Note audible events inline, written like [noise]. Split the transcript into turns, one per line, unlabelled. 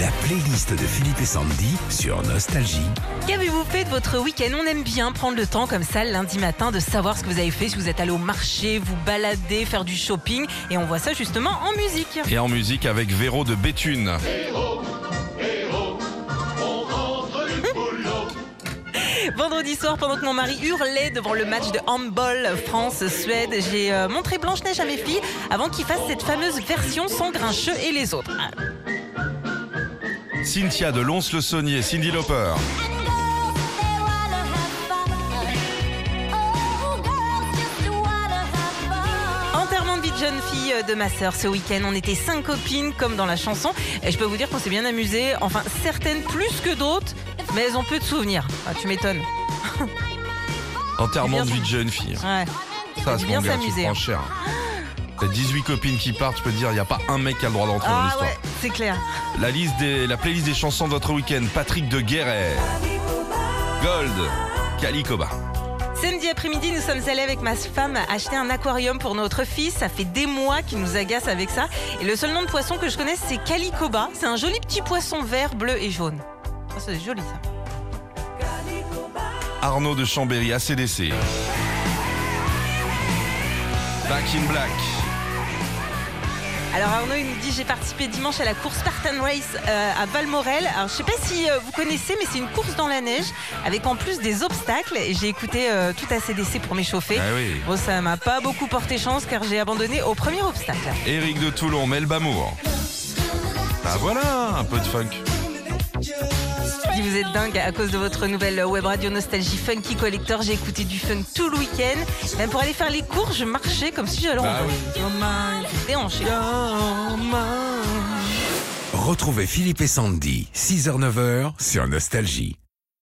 La playlist de Philippe et Sandy sur Nostalgie.
Qu'avez-vous fait de votre week-end? On aime bien prendre le temps comme ça le lundi matin de savoir ce que vous avez fait, si vous êtes allé au marché, vous balader, faire du shopping. Et on voit ça justement en musique.
Et en musique avec Véro de Béthune. [laughs]
Vendredi soir, pendant que mon mari hurlait devant le match de handball France-Suède, j'ai euh, montré Blanche-Neige à mes filles avant qu'ils fassent cette fameuse version sans Grincheux et les autres.
Cynthia de Lons-le-Saunier, Cindy Lauper.
Enterrement de vie de jeune fille de ma sœur ce week-end. On était cinq copines comme dans la chanson. Et je peux vous dire qu'on s'est bien amusé. Enfin, certaines plus que d'autres, mais elles ont peu de souvenirs. Ah, tu m'étonnes.
Enterrement de vie de jeune fille.
Ouais.
Ça,
bien s'amuser.
T'as 18 copines qui partent, je peux te dire, il n'y a pas un mec qui a le droit d'entrer dans
Ah
l'histoire.
ouais, c'est clair.
La, liste des, la playlist des chansons de votre week-end, Patrick de Guéret. Gold, Calicoba.
Samedi après-midi, nous sommes allés avec ma femme acheter un aquarium pour notre fils. Ça fait des mois qu'il nous agace avec ça. Et le seul nom de poisson que je connaisse, c'est Calicoba. C'est un joli petit poisson vert, bleu et jaune. Ah, c'est joli ça.
Arnaud de Chambéry, ACDC. Back in Black.
Alors Arnaud, il nous dit j'ai participé dimanche à la course Spartan Race euh, à Valmorel. Alors je sais pas si euh, vous connaissez, mais c'est une course dans la neige avec en plus des obstacles. Et j'ai écouté euh, tout ACDC pour m'échauffer.
Ah oui.
Bon, ça m'a pas beaucoup porté chance car j'ai abandonné au premier obstacle.
Eric de Toulon, Melbamour. Ah voilà, un peu de funk.
Si vous êtes dingue à cause de votre nouvelle web radio Nostalgie Funky Collector, j'ai écouté du funk tout le week-end. Même pour aller faire les cours, je marchais comme si j'allais en
Bah.
Déhanché.
Retrouvez Philippe et Sandy, 6h-9h sur Nostalgie.